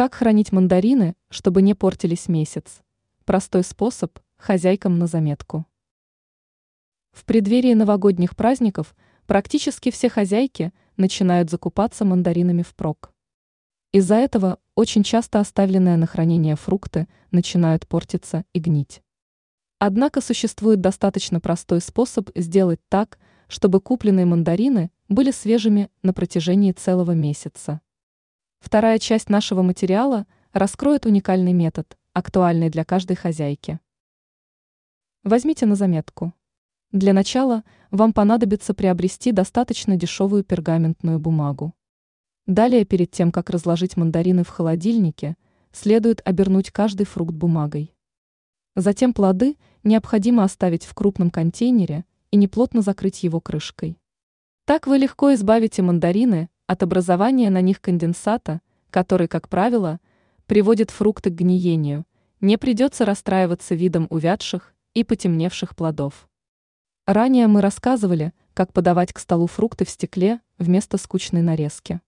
Как хранить мандарины, чтобы не портились месяц? Простой способ хозяйкам на заметку. В преддверии новогодних праздников практически все хозяйки начинают закупаться мандаринами впрок. Из-за этого очень часто оставленные на хранение фрукты начинают портиться и гнить. Однако существует достаточно простой способ сделать так, чтобы купленные мандарины были свежими на протяжении целого месяца. Вторая часть нашего материала раскроет уникальный метод, актуальный для каждой хозяйки. Возьмите на заметку. Для начала вам понадобится приобрести достаточно дешевую пергаментную бумагу. Далее, перед тем, как разложить мандарины в холодильнике, следует обернуть каждый фрукт бумагой. Затем плоды необходимо оставить в крупном контейнере и неплотно закрыть его крышкой. Так вы легко избавите мандарины от образования на них конденсата, который, как правило, приводит фрукты к гниению, не придется расстраиваться видом увядших и потемневших плодов. Ранее мы рассказывали, как подавать к столу фрукты в стекле вместо скучной нарезки.